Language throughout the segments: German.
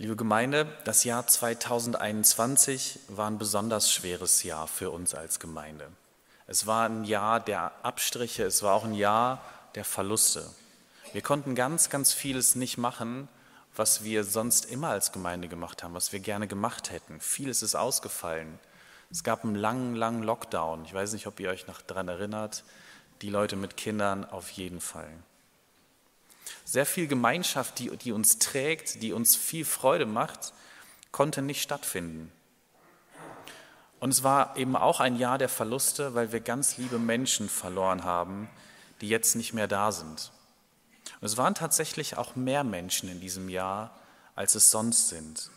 Liebe Gemeinde, das Jahr 2021 war ein besonders schweres Jahr für uns als Gemeinde. Es war ein Jahr der Abstriche, es war auch ein Jahr der Verluste. Wir konnten ganz, ganz vieles nicht machen, was wir sonst immer als Gemeinde gemacht haben, was wir gerne gemacht hätten. Vieles ist ausgefallen. Es gab einen langen, langen Lockdown. Ich weiß nicht, ob ihr euch noch daran erinnert. Die Leute mit Kindern auf jeden Fall. Sehr viel Gemeinschaft, die, die uns trägt, die uns viel Freude macht, konnte nicht stattfinden. Und es war eben auch ein Jahr der Verluste, weil wir ganz liebe Menschen verloren haben, die jetzt nicht mehr da sind. Und es waren tatsächlich auch mehr Menschen in diesem Jahr, als es sonst sind.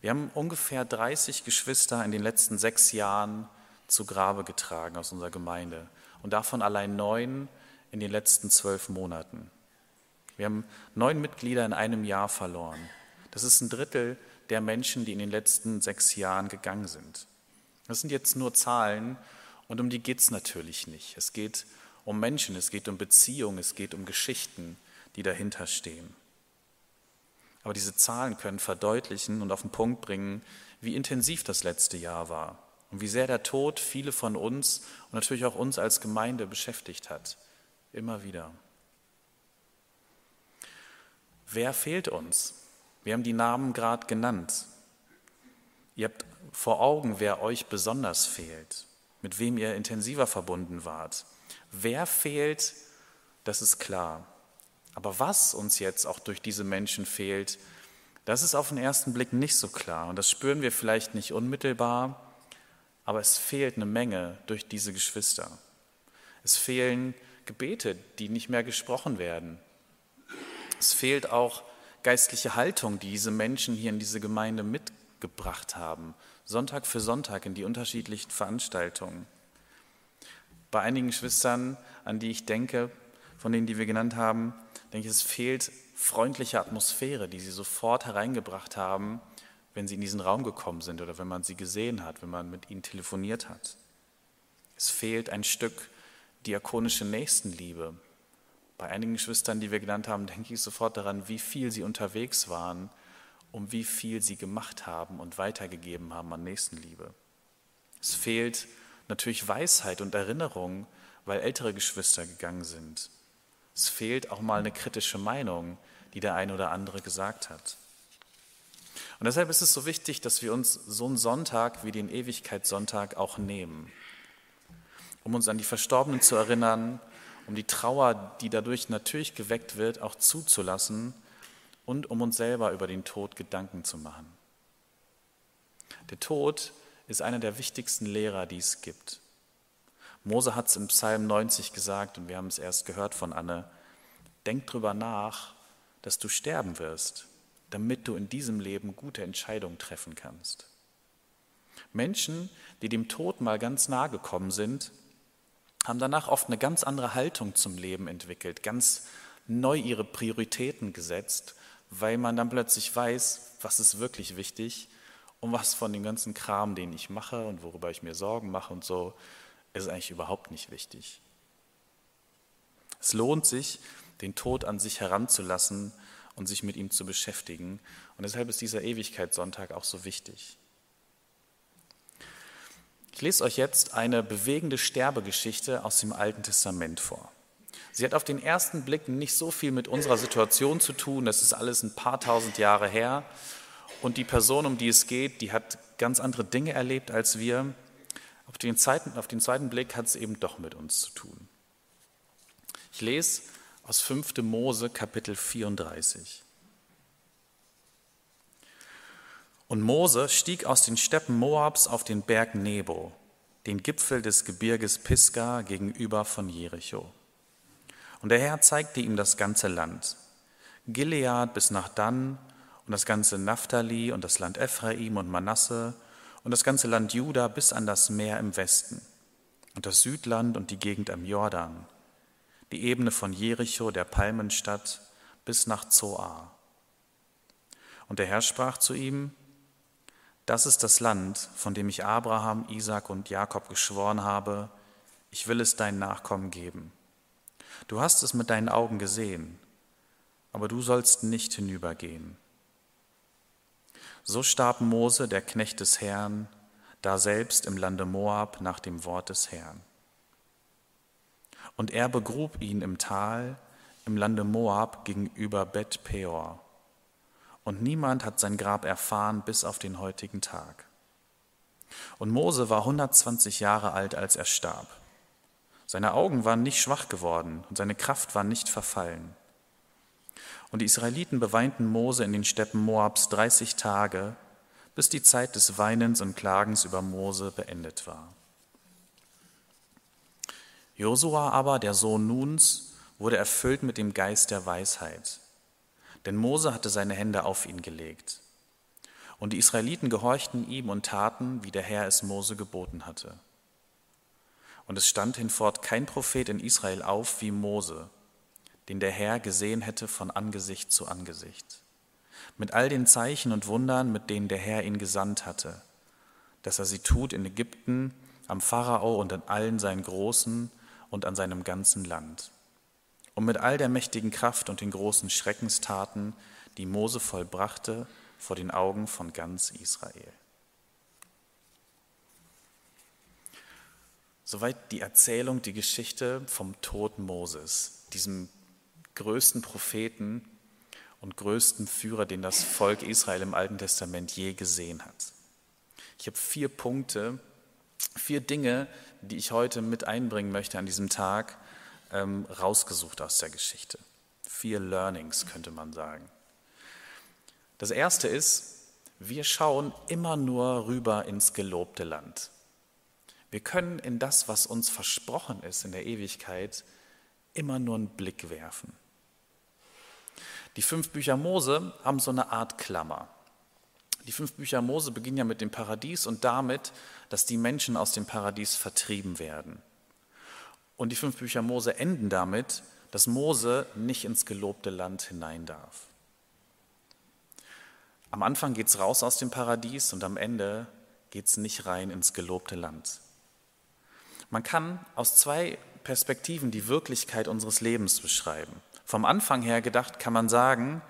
Wir haben ungefähr 30 Geschwister in den letzten sechs Jahren zu Grabe getragen aus unserer Gemeinde und davon allein neun in den letzten zwölf Monaten. Wir haben neun Mitglieder in einem Jahr verloren. Das ist ein Drittel der Menschen, die in den letzten sechs Jahren gegangen sind. Das sind jetzt nur Zahlen und um die geht es natürlich nicht. Es geht um Menschen, es geht um Beziehungen, es geht um Geschichten, die dahinter stehen. Aber diese Zahlen können verdeutlichen und auf den Punkt bringen, wie intensiv das letzte Jahr war und wie sehr der Tod viele von uns und natürlich auch uns als Gemeinde beschäftigt hat. Immer wieder. Wer fehlt uns? Wir haben die Namen gerade genannt. Ihr habt vor Augen, wer euch besonders fehlt, mit wem ihr intensiver verbunden wart. Wer fehlt, das ist klar. Aber was uns jetzt auch durch diese Menschen fehlt, das ist auf den ersten Blick nicht so klar. Und das spüren wir vielleicht nicht unmittelbar, aber es fehlt eine Menge durch diese Geschwister. Es fehlen Gebete, die nicht mehr gesprochen werden. Es fehlt auch geistliche Haltung, die diese Menschen hier in diese Gemeinde mitgebracht haben, Sonntag für Sonntag in die unterschiedlichen Veranstaltungen. Bei einigen Geschwistern, an die ich denke, von denen, die wir genannt haben, denke ich, es fehlt freundliche Atmosphäre, die sie sofort hereingebracht haben, wenn sie in diesen Raum gekommen sind oder wenn man sie gesehen hat, wenn man mit ihnen telefoniert hat. Es fehlt ein Stück diakonische Nächstenliebe. Bei einigen Geschwistern, die wir genannt haben, denke ich sofort daran, wie viel sie unterwegs waren, um wie viel sie gemacht haben und weitergegeben haben an Nächstenliebe. Es fehlt natürlich Weisheit und Erinnerung, weil ältere Geschwister gegangen sind. Es fehlt auch mal eine kritische Meinung, die der eine oder andere gesagt hat. Und deshalb ist es so wichtig, dass wir uns so einen Sonntag wie den Ewigkeitssonntag auch nehmen, um uns an die Verstorbenen zu erinnern, um die Trauer, die dadurch natürlich geweckt wird, auch zuzulassen und um uns selber über den Tod Gedanken zu machen. Der Tod ist einer der wichtigsten Lehrer, die es gibt. Mose hat es im Psalm 90 gesagt und wir haben es erst gehört von Anne. Denk drüber nach, dass du sterben wirst, damit du in diesem Leben gute Entscheidungen treffen kannst. Menschen, die dem Tod mal ganz nahe gekommen sind, haben danach oft eine ganz andere Haltung zum Leben entwickelt, ganz neu ihre Prioritäten gesetzt, weil man dann plötzlich weiß, was ist wirklich wichtig und was von dem ganzen Kram, den ich mache und worüber ich mir Sorgen mache und so, ist eigentlich überhaupt nicht wichtig. Es lohnt sich, den Tod an sich heranzulassen und sich mit ihm zu beschäftigen. Und deshalb ist dieser Ewigkeitssonntag auch so wichtig. Ich lese euch jetzt eine bewegende Sterbegeschichte aus dem Alten Testament vor. Sie hat auf den ersten Blick nicht so viel mit unserer Situation zu tun, das ist alles ein paar tausend Jahre her. Und die Person, um die es geht, die hat ganz andere Dinge erlebt als wir. Auf den, zweiten, auf den zweiten Blick hat es eben doch mit uns zu tun. Ich lese aus 5. Mose Kapitel 34. Und Mose stieg aus den Steppen Moabs auf den Berg Nebo, den Gipfel des Gebirges Pisgah gegenüber von Jericho. Und der Herr zeigte ihm das ganze Land, Gilead bis nach Dan und das ganze Naphtali und das Land Ephraim und Manasse und das ganze Land Juda bis an das Meer im Westen und das Südland und die Gegend am Jordan, die Ebene von Jericho, der Palmenstadt, bis nach Zoar. Und der Herr sprach zu ihm, das ist das Land, von dem ich Abraham, Isaac und Jakob geschworen habe, ich will es deinen Nachkommen geben. Du hast es mit deinen Augen gesehen, aber du sollst nicht hinübergehen. So starb Mose, der Knecht des Herrn, da selbst im Lande Moab nach dem Wort des Herrn. Und er begrub ihn im Tal im Lande Moab gegenüber Bet Peor. Und niemand hat sein Grab erfahren bis auf den heutigen Tag. Und Mose war 120 Jahre alt, als er starb. Seine Augen waren nicht schwach geworden und seine Kraft war nicht verfallen. Und die Israeliten beweinten Mose in den Steppen Moabs 30 Tage, bis die Zeit des Weinens und Klagens über Mose beendet war. Josua aber, der Sohn Nuns, wurde erfüllt mit dem Geist der Weisheit, denn Mose hatte seine Hände auf ihn gelegt. Und die Israeliten gehorchten ihm und taten, wie der Herr es Mose geboten hatte. Und es stand hinfort kein Prophet in Israel auf wie Mose, den der Herr gesehen hätte von Angesicht zu Angesicht, mit all den Zeichen und Wundern, mit denen der Herr ihn gesandt hatte, dass er sie tut in Ägypten, am Pharao und an allen seinen Großen und an seinem ganzen Land. Und mit all der mächtigen Kraft und den großen Schreckenstaten, die Mose vollbrachte vor den Augen von ganz Israel. Soweit die Erzählung, die Geschichte vom Tod Moses, diesem größten Propheten und größten Führer, den das Volk Israel im Alten Testament je gesehen hat. Ich habe vier Punkte, vier Dinge, die ich heute mit einbringen möchte an diesem Tag, ähm, rausgesucht aus der Geschichte. Vier Learnings könnte man sagen. Das erste ist, wir schauen immer nur rüber ins gelobte Land. Wir können in das, was uns versprochen ist in der Ewigkeit, immer nur einen Blick werfen. Die fünf Bücher Mose haben so eine Art Klammer. Die fünf Bücher Mose beginnen ja mit dem Paradies und damit, dass die Menschen aus dem Paradies vertrieben werden. Und die fünf Bücher Mose enden damit, dass Mose nicht ins gelobte Land hinein darf. Am Anfang geht es raus aus dem Paradies und am Ende geht es nicht rein ins gelobte Land. Man kann aus zwei Perspektiven die Wirklichkeit unseres Lebens beschreiben. Vom Anfang her gedacht kann man sagen,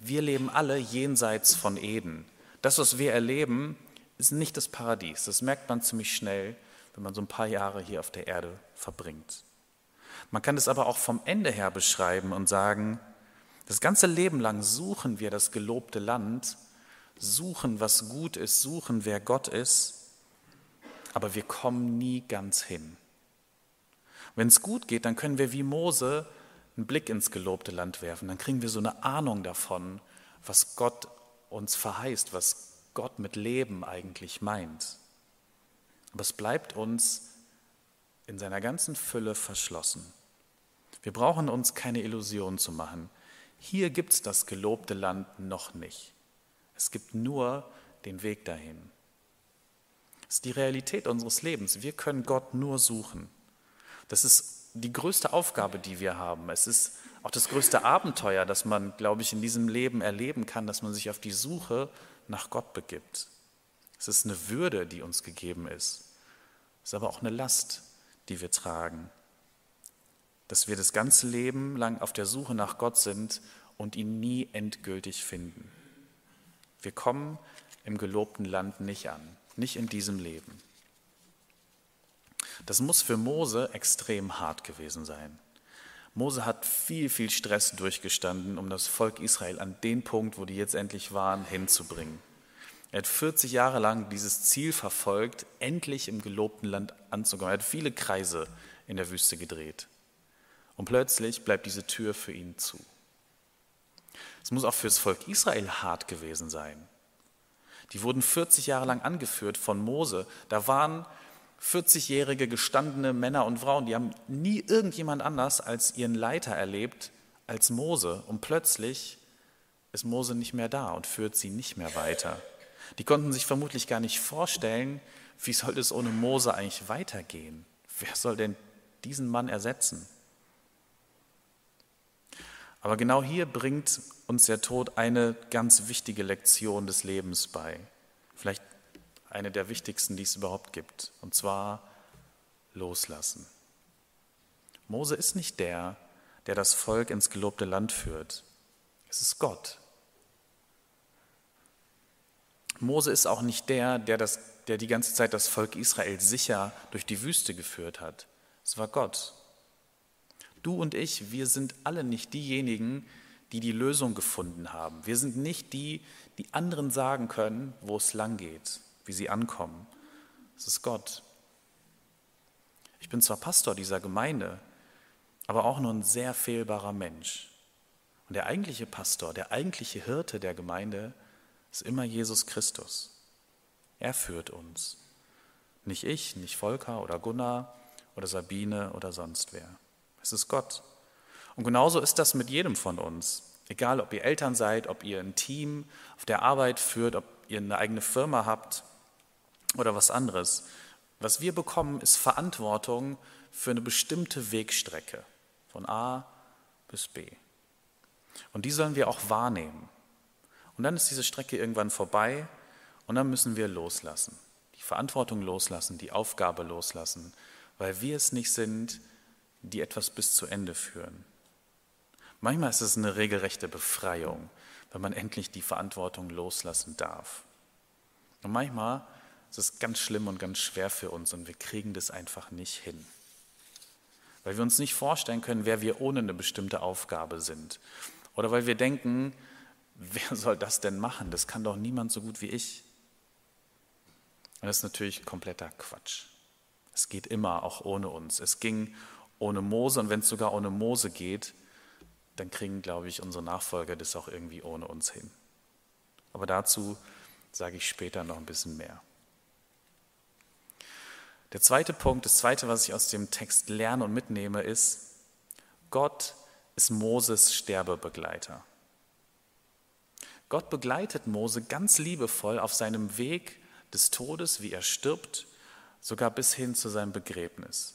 wir leben alle jenseits von Eden. Das, was wir erleben, ist nicht das Paradies. Das merkt man ziemlich schnell, wenn man so ein paar Jahre hier auf der Erde verbringt. Man kann es aber auch vom Ende her beschreiben und sagen, das ganze Leben lang suchen wir das gelobte Land, suchen, was gut ist, suchen, wer Gott ist, aber wir kommen nie ganz hin. Wenn es gut geht, dann können wir wie Mose einen Blick ins gelobte Land werfen, dann kriegen wir so eine Ahnung davon, was Gott uns verheißt, was Gott mit Leben eigentlich meint. Aber es bleibt uns in seiner ganzen Fülle verschlossen. Wir brauchen uns keine Illusionen zu machen. Hier gibt es das gelobte Land noch nicht. Es gibt nur den Weg dahin. Das ist die Realität unseres Lebens. Wir können Gott nur suchen. Das ist die größte Aufgabe, die wir haben. Es ist auch das größte Abenteuer, das man, glaube ich, in diesem Leben erleben kann, dass man sich auf die Suche nach Gott begibt. Es ist eine Würde, die uns gegeben ist. Ist aber auch eine Last, die wir tragen. Dass wir das ganze Leben lang auf der Suche nach Gott sind und ihn nie endgültig finden. Wir kommen im gelobten Land nicht an, nicht in diesem Leben. Das muss für Mose extrem hart gewesen sein. Mose hat viel, viel Stress durchgestanden, um das Volk Israel an den Punkt, wo die jetzt endlich waren, hinzubringen. Er hat 40 Jahre lang dieses Ziel verfolgt, endlich im gelobten Land anzukommen. Er hat viele Kreise in der Wüste gedreht. Und plötzlich bleibt diese Tür für ihn zu. Es muss auch für das Volk Israel hart gewesen sein. Die wurden 40 Jahre lang angeführt von Mose. Da waren 40-jährige gestandene Männer und Frauen, die haben nie irgendjemand anders als ihren Leiter erlebt als Mose. Und plötzlich ist Mose nicht mehr da und führt sie nicht mehr weiter. Die konnten sich vermutlich gar nicht vorstellen, wie soll es ohne Mose eigentlich weitergehen? Wer soll denn diesen Mann ersetzen? Aber genau hier bringt uns der Tod eine ganz wichtige Lektion des Lebens bei. Vielleicht eine der wichtigsten, die es überhaupt gibt. Und zwar loslassen. Mose ist nicht der, der das Volk ins gelobte Land führt. Es ist Gott. Mose ist auch nicht der, der, das, der die ganze Zeit das Volk Israel sicher durch die Wüste geführt hat. Es war Gott. Du und ich, wir sind alle nicht diejenigen, die die Lösung gefunden haben. Wir sind nicht die, die anderen sagen können, wo es lang geht, wie sie ankommen. Es ist Gott. Ich bin zwar Pastor dieser Gemeinde, aber auch nur ein sehr fehlbarer Mensch. Und der eigentliche Pastor, der eigentliche Hirte der Gemeinde ist immer Jesus Christus. Er führt uns. Nicht ich, nicht Volker oder Gunnar oder Sabine oder sonst wer. Es ist Gott. Und genauso ist das mit jedem von uns. Egal, ob ihr Eltern seid, ob ihr ein Team auf der Arbeit führt, ob ihr eine eigene Firma habt oder was anderes. Was wir bekommen, ist Verantwortung für eine bestimmte Wegstrecke von A bis B. Und die sollen wir auch wahrnehmen. Und dann ist diese Strecke irgendwann vorbei und dann müssen wir loslassen. Die Verantwortung loslassen, die Aufgabe loslassen, weil wir es nicht sind, die etwas bis zu Ende führen. Manchmal ist es eine regelrechte Befreiung, wenn man endlich die Verantwortung loslassen darf. Und manchmal ist es ganz schlimm und ganz schwer für uns und wir kriegen das einfach nicht hin. Weil wir uns nicht vorstellen können, wer wir ohne eine bestimmte Aufgabe sind. Oder weil wir denken, wer soll das denn machen? Das kann doch niemand so gut wie ich. Und das ist natürlich kompletter Quatsch. Es geht immer auch ohne uns. Es ging ohne Mose und wenn es sogar ohne Mose geht, dann kriegen, glaube ich, unsere Nachfolger das auch irgendwie ohne uns hin. Aber dazu sage ich später noch ein bisschen mehr. Der zweite Punkt, das zweite, was ich aus dem Text lerne und mitnehme, ist, Gott ist Moses Sterbebegleiter. Gott begleitet Mose ganz liebevoll auf seinem Weg des Todes, wie er stirbt, sogar bis hin zu seinem Begräbnis.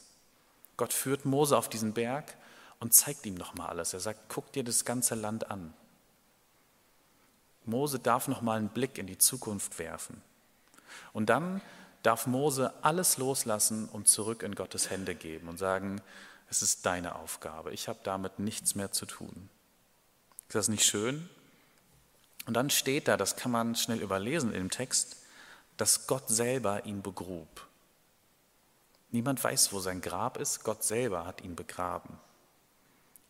Gott führt Mose auf diesen Berg und zeigt ihm nochmal alles. Er sagt, guck dir das ganze Land an. Mose darf nochmal einen Blick in die Zukunft werfen. Und dann darf Mose alles loslassen und zurück in Gottes Hände geben und sagen, es ist deine Aufgabe, ich habe damit nichts mehr zu tun. Ist das nicht schön? Und dann steht da, das kann man schnell überlesen im Text, dass Gott selber ihn begrub. Niemand weiß, wo sein Grab ist, Gott selber hat ihn begraben.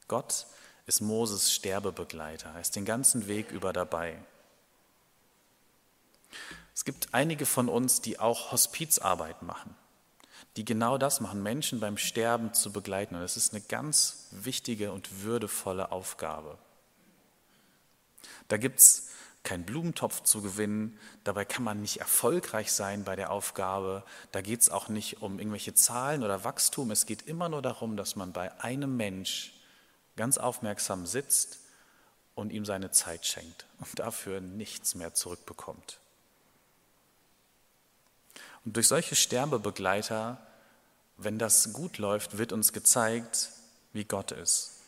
Gott ist Moses Sterbebegleiter. Er ist den ganzen Weg über dabei. Es gibt einige von uns, die auch Hospizarbeit machen, die genau das machen, Menschen beim Sterben zu begleiten. Und das ist eine ganz wichtige und würdevolle Aufgabe. Da gibt es keinen Blumentopf zu gewinnen, dabei kann man nicht erfolgreich sein bei der Aufgabe, da geht es auch nicht um irgendwelche Zahlen oder Wachstum, es geht immer nur darum, dass man bei einem Mensch ganz aufmerksam sitzt und ihm seine Zeit schenkt und dafür nichts mehr zurückbekommt. Und durch solche Sterbebegleiter, wenn das gut läuft, wird uns gezeigt, wie Gott ist,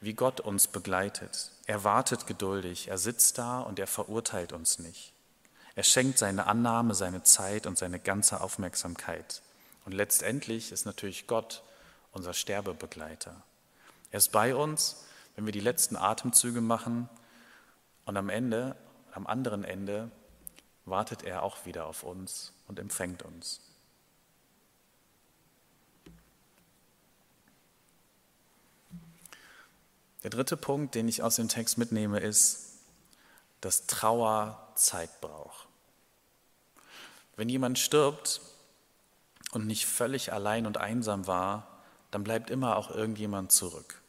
wie Gott uns begleitet. Er wartet geduldig, er sitzt da und er verurteilt uns nicht. Er schenkt seine Annahme, seine Zeit und seine ganze Aufmerksamkeit. Und letztendlich ist natürlich Gott unser Sterbebegleiter. Er ist bei uns, wenn wir die letzten Atemzüge machen und am Ende, am anderen Ende, wartet er auch wieder auf uns und empfängt uns. Der dritte Punkt, den ich aus dem Text mitnehme, ist, dass Trauer Zeit braucht. Wenn jemand stirbt und nicht völlig allein und einsam war, dann bleibt immer auch irgendjemand zurück.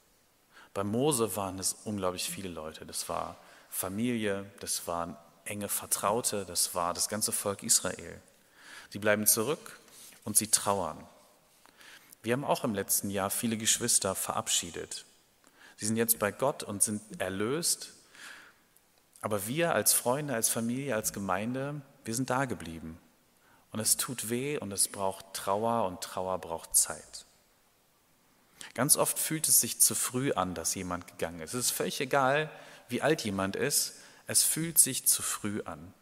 Bei Mose waren es unglaublich viele Leute. Das war Familie, das waren enge Vertraute, das war das ganze Volk Israel. Sie bleiben zurück und sie trauern. Wir haben auch im letzten Jahr viele Geschwister verabschiedet. Sie sind jetzt bei Gott und sind erlöst. Aber wir als Freunde, als Familie, als Gemeinde, wir sind da geblieben. Und es tut weh und es braucht Trauer und Trauer braucht Zeit. Ganz oft fühlt es sich zu früh an, dass jemand gegangen ist. Es ist völlig egal, wie alt jemand ist, es fühlt sich zu früh an.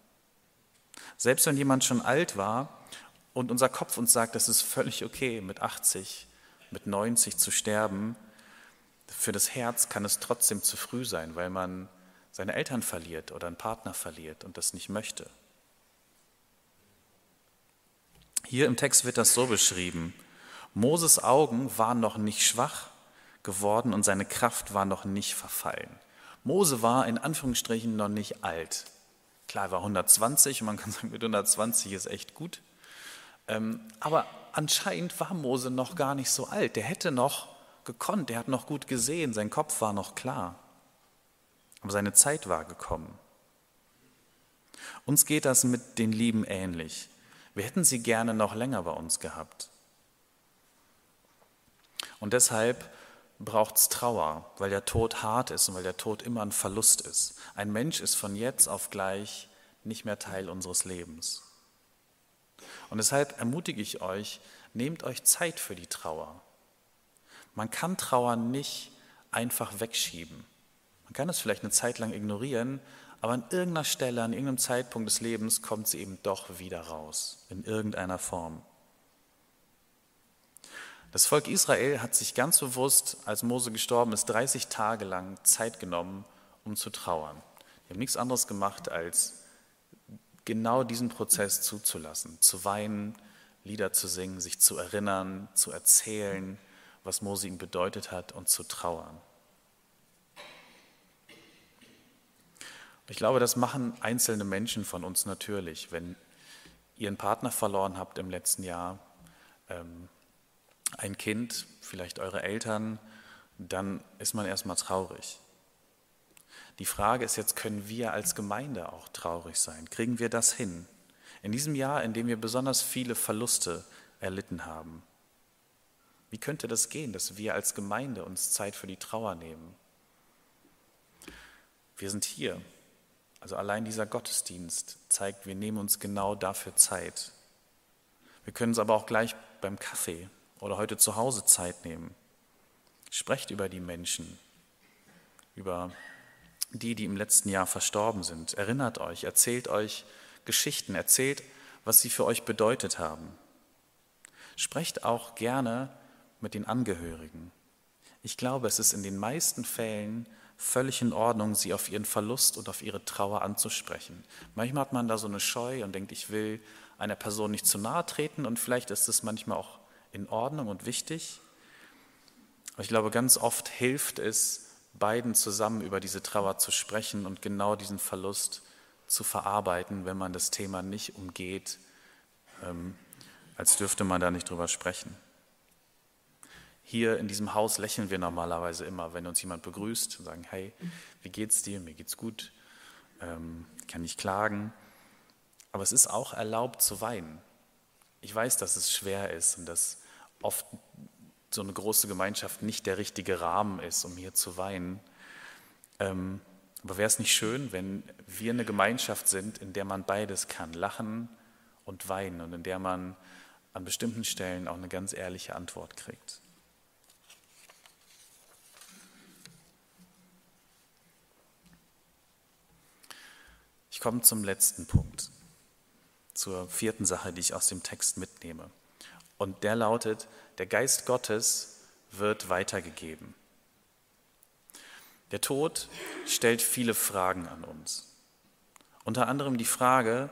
Selbst wenn jemand schon alt war und unser Kopf uns sagt, das ist völlig okay, mit 80, mit 90 zu sterben, für das Herz kann es trotzdem zu früh sein, weil man seine Eltern verliert oder einen Partner verliert und das nicht möchte. Hier im Text wird das so beschrieben. Moses Augen waren noch nicht schwach geworden und seine Kraft war noch nicht verfallen. Mose war in Anführungsstrichen noch nicht alt. Klar, er war 120 und man kann sagen, mit 120 ist echt gut. Ähm, aber anscheinend war Mose noch gar nicht so alt. Der hätte noch gekonnt, der hat noch gut gesehen, sein Kopf war noch klar. Aber seine Zeit war gekommen. Uns geht das mit den Lieben ähnlich. Wir hätten sie gerne noch länger bei uns gehabt. Und deshalb braucht es Trauer, weil der Tod hart ist und weil der Tod immer ein Verlust ist. Ein Mensch ist von jetzt auf gleich nicht mehr Teil unseres Lebens. Und deshalb ermutige ich euch, nehmt euch Zeit für die Trauer. Man kann Trauer nicht einfach wegschieben. Man kann es vielleicht eine Zeit lang ignorieren, aber an irgendeiner Stelle, an irgendeinem Zeitpunkt des Lebens kommt sie eben doch wieder raus, in irgendeiner Form. Das Volk Israel hat sich ganz bewusst, als Mose gestorben ist, 30 Tage lang Zeit genommen, um zu trauern. Die haben nichts anderes gemacht, als genau diesen Prozess zuzulassen, zu weinen, Lieder zu singen, sich zu erinnern, zu erzählen, was Mose ihm bedeutet hat und zu trauern. Ich glaube, das machen einzelne Menschen von uns natürlich. Wenn ihr einen Partner verloren habt im letzten Jahr, ähm, ein Kind, vielleicht eure Eltern, dann ist man erstmal traurig. Die Frage ist jetzt, können wir als Gemeinde auch traurig sein? Kriegen wir das hin? In diesem Jahr, in dem wir besonders viele Verluste erlitten haben. Wie könnte das gehen, dass wir als Gemeinde uns Zeit für die Trauer nehmen? Wir sind hier. Also allein dieser Gottesdienst zeigt, wir nehmen uns genau dafür Zeit. Wir können es aber auch gleich beim Kaffee oder heute zu Hause Zeit nehmen. Sprecht über die Menschen, über die, die im letzten Jahr verstorben sind. Erinnert euch, erzählt euch Geschichten, erzählt, was sie für euch bedeutet haben. Sprecht auch gerne mit den Angehörigen. Ich glaube, es ist in den meisten Fällen völlig in Ordnung, sie auf ihren Verlust und auf ihre Trauer anzusprechen. Manchmal hat man da so eine Scheu und denkt, ich will einer Person nicht zu nahe treten und vielleicht ist es manchmal auch in Ordnung und wichtig. Aber ich glaube, ganz oft hilft es, beiden zusammen über diese Trauer zu sprechen und genau diesen Verlust zu verarbeiten, wenn man das Thema nicht umgeht, ähm, als dürfte man da nicht drüber sprechen. Hier in diesem Haus lächeln wir normalerweise immer, wenn uns jemand begrüßt und sagen, hey, wie geht's dir? Mir geht's gut, ähm, kann nicht klagen. Aber es ist auch erlaubt zu weinen. Ich weiß, dass es schwer ist und dass oft so eine große Gemeinschaft nicht der richtige Rahmen ist, um hier zu weinen. Ähm, aber wäre es nicht schön, wenn wir eine Gemeinschaft sind, in der man beides kann, lachen und weinen und in der man an bestimmten Stellen auch eine ganz ehrliche Antwort kriegt. Komme zum letzten Punkt, zur vierten Sache, die ich aus dem Text mitnehme. Und der lautet, der Geist Gottes wird weitergegeben. Der Tod stellt viele Fragen an uns. Unter anderem die Frage,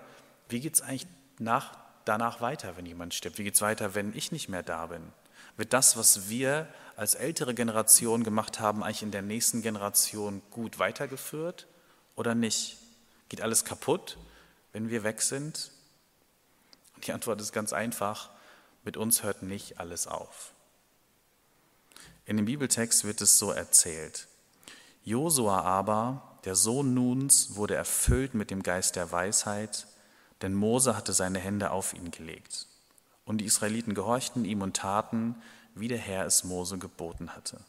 wie geht es eigentlich nach, danach weiter, wenn jemand stirbt? Wie geht es weiter, wenn ich nicht mehr da bin? Wird das, was wir als ältere Generation gemacht haben, eigentlich in der nächsten Generation gut weitergeführt oder nicht? Geht alles kaputt, wenn wir weg sind? Die Antwort ist ganz einfach, mit uns hört nicht alles auf. In dem Bibeltext wird es so erzählt. Josua aber, der Sohn Nuns, wurde erfüllt mit dem Geist der Weisheit, denn Mose hatte seine Hände auf ihn gelegt. Und die Israeliten gehorchten ihm und taten, wie der Herr es Mose geboten hatte.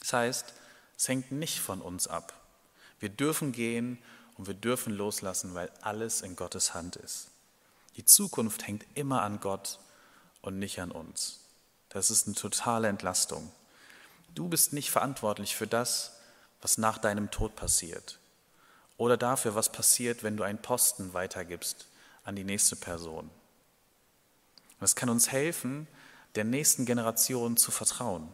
Das heißt, es hängt nicht von uns ab. Wir dürfen gehen und wir dürfen loslassen, weil alles in Gottes Hand ist. Die Zukunft hängt immer an Gott und nicht an uns. Das ist eine totale Entlastung. Du bist nicht verantwortlich für das, was nach deinem Tod passiert oder dafür, was passiert, wenn du einen Posten weitergibst an die nächste Person. Das kann uns helfen, der nächsten Generation zu vertrauen.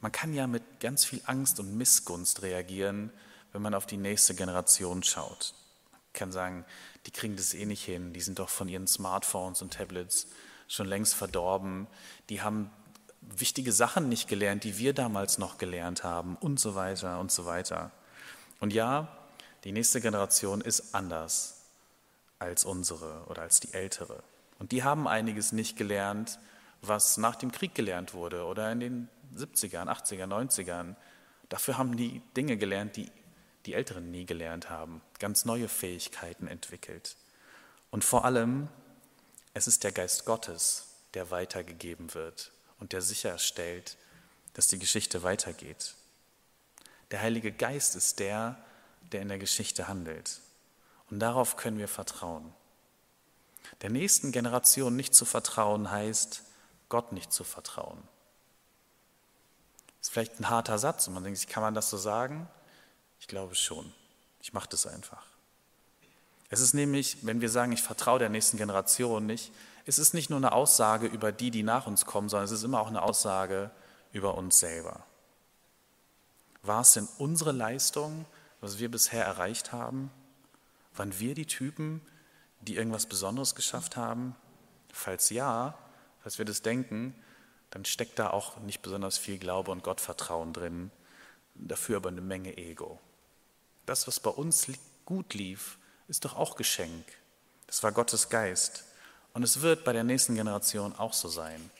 Man kann ja mit ganz viel Angst und Missgunst reagieren, wenn man auf die nächste Generation schaut. Man kann sagen, die kriegen das eh nicht hin, die sind doch von ihren Smartphones und Tablets schon längst verdorben, die haben wichtige Sachen nicht gelernt, die wir damals noch gelernt haben und so weiter und so weiter. Und ja, die nächste Generation ist anders als unsere oder als die ältere. Und die haben einiges nicht gelernt, was nach dem Krieg gelernt wurde oder in den 70ern, 80ern, 90ern. Dafür haben die Dinge gelernt, die die Älteren nie gelernt haben, ganz neue Fähigkeiten entwickelt. Und vor allem, es ist der Geist Gottes, der weitergegeben wird und der sicherstellt, dass die Geschichte weitergeht. Der Heilige Geist ist der, der in der Geschichte handelt. Und darauf können wir vertrauen. Der nächsten Generation nicht zu vertrauen heißt, Gott nicht zu vertrauen. Das ist vielleicht ein harter Satz und man denkt sich, kann man das so sagen? Ich glaube schon. Ich mache das einfach. Es ist nämlich, wenn wir sagen, ich vertraue der nächsten Generation nicht, es ist nicht nur eine Aussage über die, die nach uns kommen, sondern es ist immer auch eine Aussage über uns selber. War es denn unsere Leistung, was wir bisher erreicht haben? Waren wir die Typen, die irgendwas Besonderes geschafft haben? Falls ja, falls wir das denken, dann steckt da auch nicht besonders viel Glaube und Gottvertrauen drin, dafür aber eine Menge Ego. Das, was bei uns gut lief, ist doch auch Geschenk. Das war Gottes Geist. Und es wird bei der nächsten Generation auch so sein.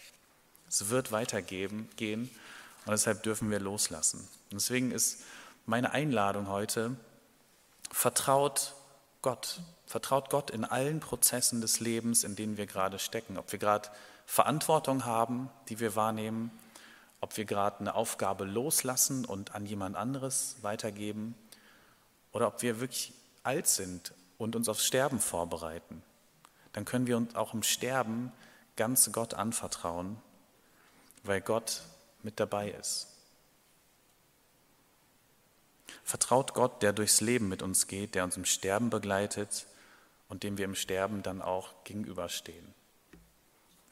Es wird weitergehen gehen und deshalb dürfen wir loslassen. Und deswegen ist meine Einladung heute, vertraut Gott. Vertraut Gott in allen Prozessen des Lebens, in denen wir gerade stecken. Ob wir gerade Verantwortung haben, die wir wahrnehmen, ob wir gerade eine Aufgabe loslassen und an jemand anderes weitergeben oder ob wir wirklich alt sind und uns aufs Sterben vorbereiten, dann können wir uns auch im Sterben ganz Gott anvertrauen, weil Gott mit dabei ist. Vertraut Gott, der durchs Leben mit uns geht, der uns im Sterben begleitet und dem wir im Sterben dann auch gegenüberstehen.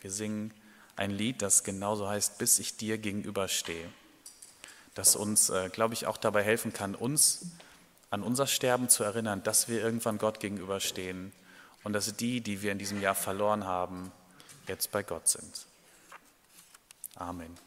Wir singen ein Lied, das genauso heißt, bis ich dir gegenüberstehe, das uns, äh, glaube ich, auch dabei helfen kann, uns an unser Sterben zu erinnern, dass wir irgendwann Gott gegenüberstehen und dass die, die wir in diesem Jahr verloren haben, jetzt bei Gott sind. Amen.